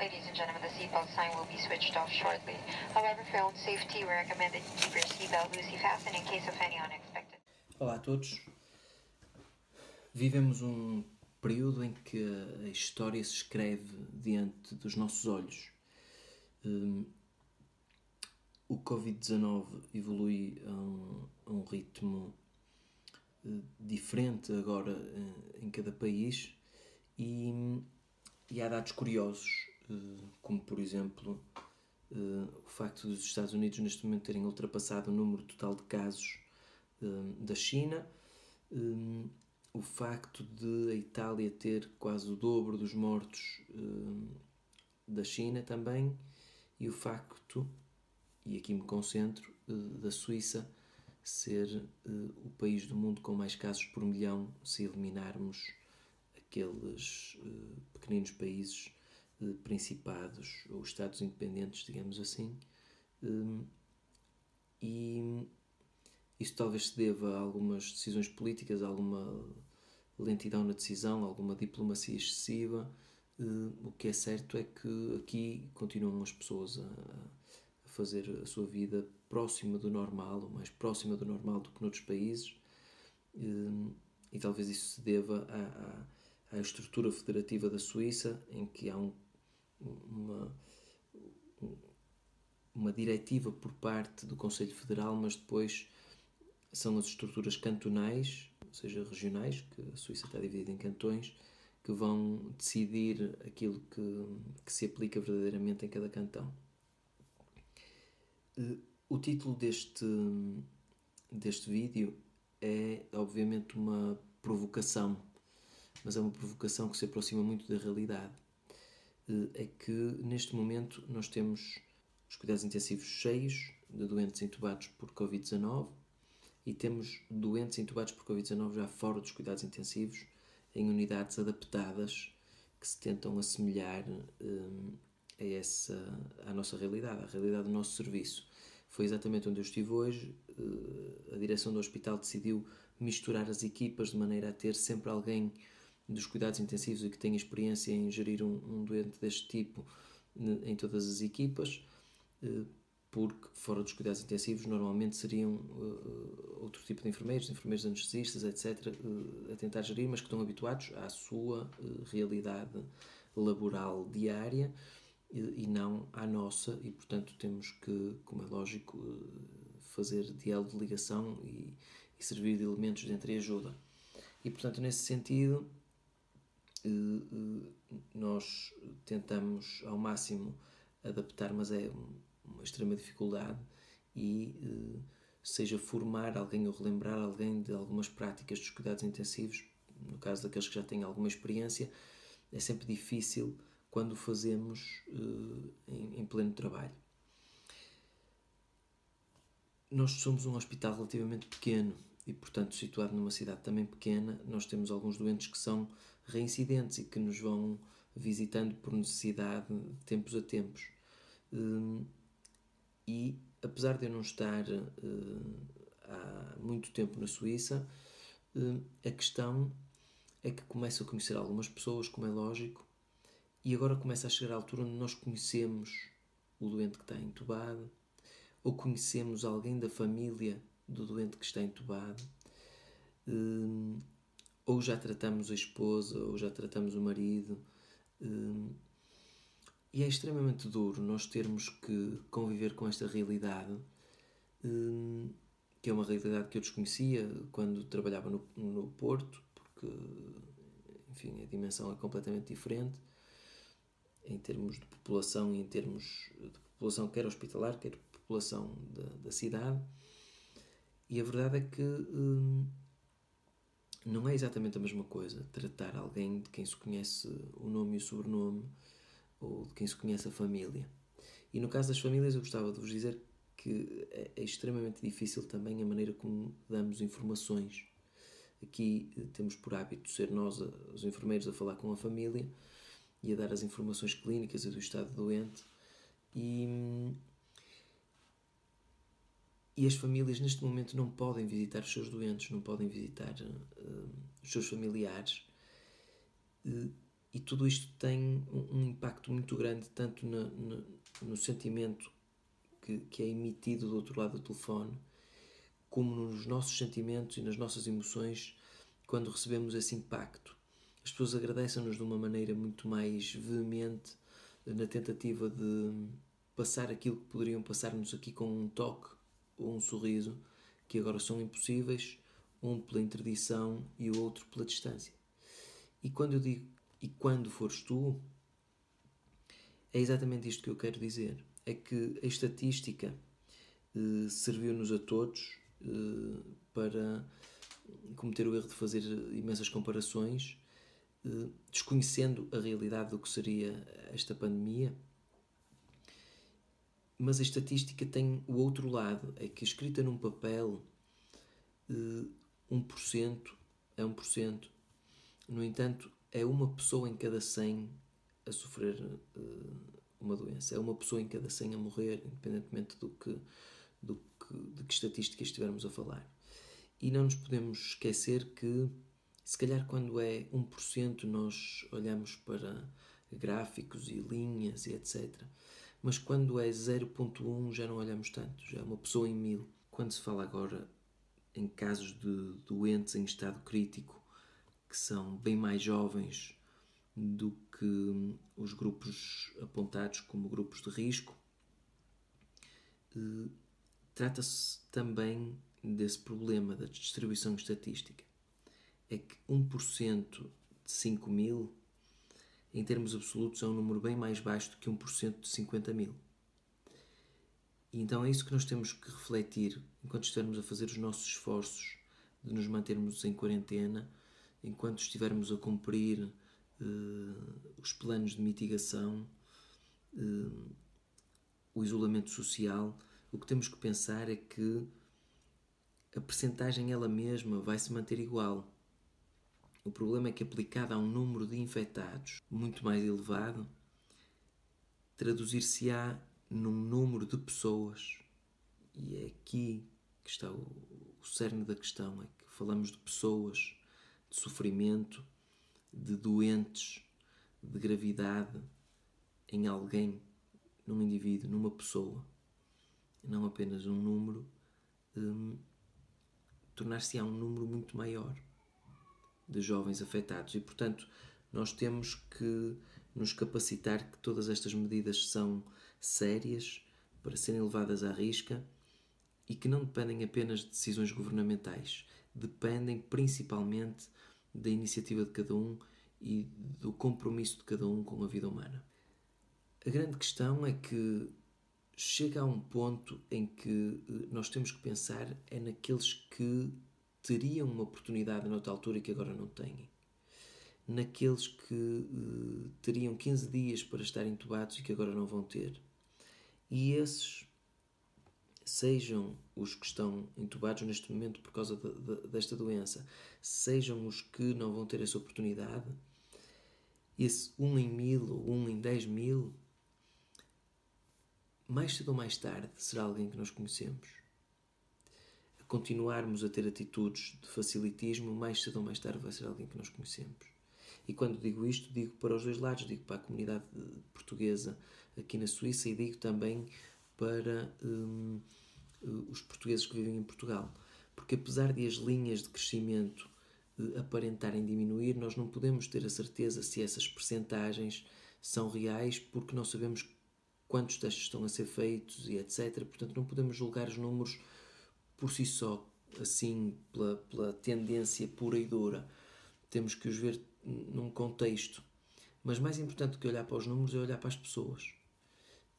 Ladies and gentlemen, the seatbelt sign will be switched off shortly. However, for own safety, we recommend that you keep your seatbelt loosely fastened in case of any unexpected. Olá a todos. Vivemos um período em que a história se escreve diante dos nossos olhos. Um, o Covid-19 evolui a um, a um ritmo uh, diferente agora uh, em cada país e, e há dados curiosos, como por exemplo o facto dos Estados Unidos neste momento terem ultrapassado o número total de casos da China, o facto de a Itália ter quase o dobro dos mortos da China também, e o facto, e aqui me concentro, da Suíça ser o país do mundo com mais casos por milhão se eliminarmos aqueles pequeninos países principados ou estados independentes, digamos assim. Um, e isso talvez se deva a algumas decisões políticas, a alguma lentidão na decisão, alguma diplomacia excessiva. Uh, o que é certo é que aqui continuam as pessoas a, a, fazer a sua vida próxima do normal, ou mais próxima do normal do que noutros países, uh, e talvez isso se deva à, à, à, estrutura federativa da Suíça, em que há um, uma, uma diretiva por parte do Conselho Federal, mas depois são as estruturas cantonais, ou seja, regionais, que a Suíça está dividida em cantões, que vão decidir aquilo que, que se aplica verdadeiramente em cada cantão. Eh, o título deste, deste vídeo é, obviamente, uma provocação, mas é uma provocação que se aproxima muito da realidade. Eh, é que, neste momento, nós temos os cuidados intensivos cheios de doentes intubados por Covid-19, e temos doentes intubados por Covid-19 já fora dos cuidados intensivos, em unidades adaptadas que se tentam assemelhar um, a essa, à nossa realidade, à realidade do nosso serviço. Foi exatamente onde eu estive hoje. Uh, a direção do hospital decidiu misturar as equipas de maneira a ter sempre alguém dos cuidados intensivos e que tenha experiência em gerir um, um doente deste tipo em todas as equipas. Uh, porque fora dos cuidados intensivos normalmente seriam uh, outro tipo de enfermeiros, enfermeiros anestesistas, etc., uh, a tentar gerir, mas que estão habituados à sua uh, realidade laboral diária e não à nossa, e portanto temos que, como é lógico, fazer diálogo de ligação e, e servir de elementos de entreajuda. E portanto, nesse sentido, nós tentamos ao máximo adaptar, mas é uma extrema dificuldade e eh, seja formar alguém ou relembrar alguém de algumas práticas dos cuidados intensivos, no caso daqueles que já têm alguma experiência, é sempre difícil quando fazemos eh, em, em pleno trabalho. Nós somos um hospital relativamente pequeno e, portanto, situado numa cidade também pequena, nós temos alguns doentes que são reincidentes e que nos vão visitando por necessidade de tempos a tempos. Hum, e apesar de eu não estar uh, há muito tempo na Suíça, uh, a questão é que começo a conhecer algumas pessoas, como é lógico, e agora começa a chegar a altura onde nós conhecemos o doente que está entubado, ou conhecemos alguém da família do doente que está entubado, ou já tratamos a esposa, ou já tratamos o marido. E é extremamente duro nós termos que conviver com esta realidade, hum, que é uma realidade que eu desconhecia quando trabalhava no, no Porto, porque, enfim, a dimensão é completamente diferente em termos de população e em termos de população quer hospitalar, quer população da, da cidade. E a verdade é que hum, não é exatamente a mesma coisa tratar alguém de quem se conhece o nome e o sobrenome ou de quem se conhece a família. E no caso das famílias, eu gostava de vos dizer que é, é extremamente difícil também a maneira como damos informações. Aqui eh, temos por hábito ser nós, os enfermeiros, a falar com a família e a dar as informações clínicas e do estado doente. E, e as famílias neste momento não podem visitar os seus doentes, não podem visitar uh, os seus familiares. Uh, e tudo isto tem um, impacto muito grande, tanto no, no, no sentimento que, que é emitido do outro lado do telefone, como nos nossos sentimentos e nas nossas emoções quando recebemos esse impacto. As pessoas agradecem-nos de uma maneira muito mais veemente na tentativa de passar aquilo que poderiam passar-nos aqui com um toque ou um sorriso, que agora são impossíveis, um pela interdição e o outro pela distância. E quando eu digo e quando fores tu, é exatamente isto que eu quero dizer. É que a estatística eh, serviu-nos a todos eh, para cometer o erro de fazer imensas comparações, eh, desconhecendo a realidade do que seria esta pandemia. Mas a estatística tem o outro lado, é que escrita num papel, 1% é 1%. No entanto, é uma pessoa em cada 100 a sofrer uh, uma doença. É uma pessoa em cada 100 a morrer, independentemente do que, do que, de que estatística estivermos a falar. E não nos podemos esquecer que, se calhar, quando é 1%, nós olhamos para gráficos e linhas e etc. Mas quando é 0.1 já não olhamos tanto, já é uma pessoa em mil. Quando se fala agora em casos de doentes em estado crítico, que são bem mais jovens do que os grupos apontados como grupos de risco. Eh, trata-se também desse problema da distribuição estatística. É que 1% de 5 mil, em termos absolutos, é um número bem mais baixo do que 1% de 50 mil. E então é isso que nós temos que refletir enquanto estivermos a fazer os nossos esforços de nos mantermos em quarentena enquanto estivermos a cumprir uh, os planos de mitigação, uh, o isolamento social, o que temos que pensar é que a percentagem ela mesma vai se manter igual. O problema é que aplicada a um número de infectados muito mais elevado, traduzir-se-á num número de pessoas, e é aqui que está o, o cerne da questão, é que falamos de pessoas de sofrimento, de doentes, de gravidade em alguém, num indivíduo, numa pessoa, não apenas um número, um, tornar-se-á um número muito maior de jovens afetados e, portanto, nós temos que nos capacitar que todas estas medidas são sérias para serem levadas à risca e que não dependem apenas de decisões governamentais, dependem principalmente da iniciativa de cada um e do compromisso de cada um com a vida humana. A grande questão é que chega a um ponto em que eh, nós temos que pensar é naqueles que teriam uma oportunidade noutra altura e que agora não têm. Naqueles que uh, teriam 15 dias para estar entubados e que agora não vão ter. E esses sejam os que estão entubados neste momento por causa de, de, desta doença, sejam os que não vão ter essa oportunidade, esse um em mil ou um em dez mil, mais cedo ou mais tarde será alguém que nós conhecemos. Continuarmos a ter atitudes de facilitismo, mais cedo ou mais tarde vai ser alguém que nós conhecemos. E quando digo isto, digo para os dois lados, digo para a comunidade portuguesa aqui na Suíça e digo também para hum, os portugueses que vivem em Portugal. Porque apesar de as linhas de crescimento eh, aparentarem diminuir, nós não podemos ter a certeza se essas percentagens são reais porque não sabemos quantos testes estão a ser feitos e etc. Portanto, não podemos julgar os números por si só, assim, pela, pela tendência pura e dura. Temos que os ver num contexto. Mas mais importante que olhar para os números é olhar para as pessoas.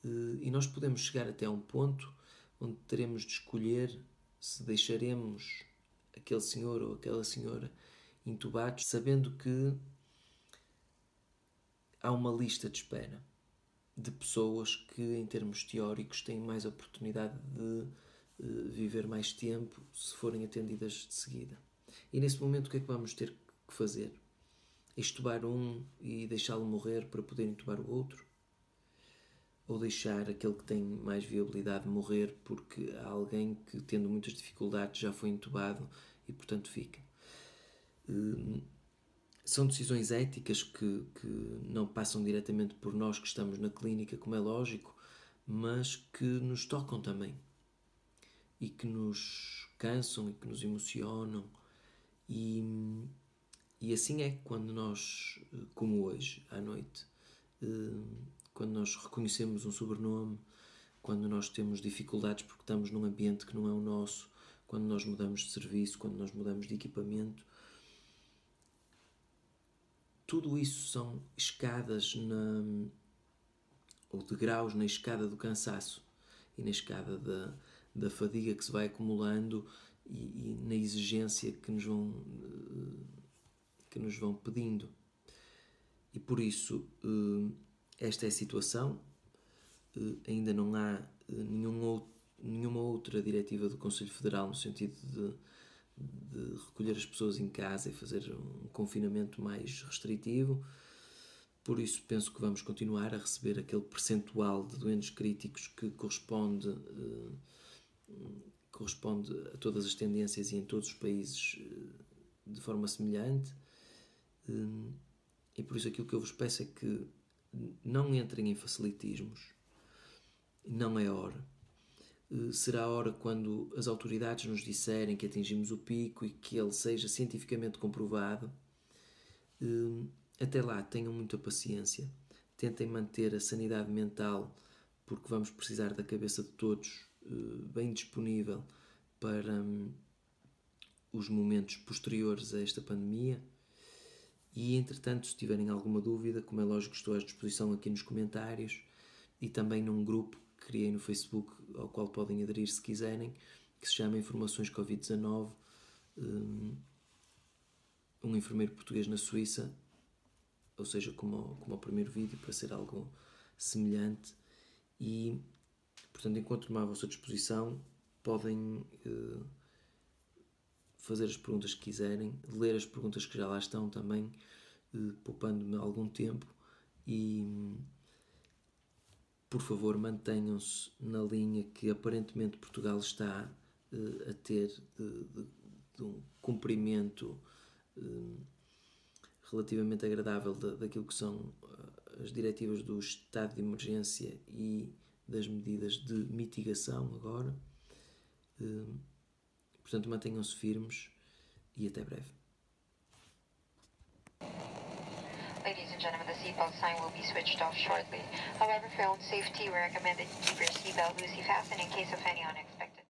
Eh, e nós podemos chegar até um ponto onde teremos de escolher se deixaremos aquele senhor ou aquela senhora intubados, sabendo que há uma lista de espera de pessoas que, em termos teóricos, têm mais oportunidade de viver mais tempo se forem atendidas de seguida. E nesse momento, o que é que vamos ter que fazer? Estubar um e deixá-lo morrer para poder entubar o outro? ou deixar aquele que tem mais viabilidade morrer porque há alguém que, tendo muitas dificuldades, já foi entubado e, portanto, fica. Hum, são decisões éticas que, que não passam diretamente por nós que estamos na clínica, como é lógico, mas que nos tocam também e que nos cansam e que nos emocionam. E, e assim é quando nós, como hoje, à noite, eh, quando nós reconhecemos um sobrenome, quando nós temos dificuldades porque estamos num ambiente que não é o nosso, quando nós mudamos de serviço, quando nós mudamos de equipamento. Tudo isso são escadas na, ou degraus na escada do cansaço e na escada da, da fadiga que se vai acumulando e, e na exigência que nos vão que nos vão pedindo. E por isso eh, esta é a situação. Eh, ainda não há eh, nenhum outro, nenhuma outra diretiva do Conselho Federal no sentido de, de recolher as pessoas em casa e fazer um confinamento mais restritivo. Por isso, penso que vamos continuar a receber aquele percentual de doentes críticos que corresponde, eh, corresponde a todas as tendências e em todos os países de forma semelhante. E por isso, aquilo que eu vos peço é que não entrem em facilitismos. Não é hora. Eh, será a hora quando as autoridades nos disserem que atingimos o pico e que ele seja cientificamente comprovado. Eh, até lá, tenham muita paciência. Tentem manter a sanidade mental, porque vamos precisar da cabeça de todos eh, bem disponível para hum, os momentos posteriores a esta pandemia e entretanto, se tiverem alguma dúvida, como é lógico, estou à disposição aqui nos comentários e também num grupo que criei no Facebook, ao qual podem aderir se quiserem, que se chama Informações Covid-19. Hum, um enfermeiro português na Suíça, ou seja, como, como o primeiro vídeo, para ser algo semelhante. E, portanto, encontro-me à vossa disposição, podem. Uh, fazer as perguntas que quiserem, ler as perguntas que já lá estão também, eh, poupando-me algum tempo e por favor mantenham-se na linha que aparentemente Portugal está eh, a ter de, de, de um cumprimento eh, relativamente agradável da, daquilo que são as diretivas do estado de emergência e das medidas de mitigação agora. Portanto, mantenham-se firmes e até breve. Ladies and gentlemen, the seatbelt sign will be switched off shortly. However, for your own safety, we recommend that you keep your seatbelt loosely fastened in case of any unexpected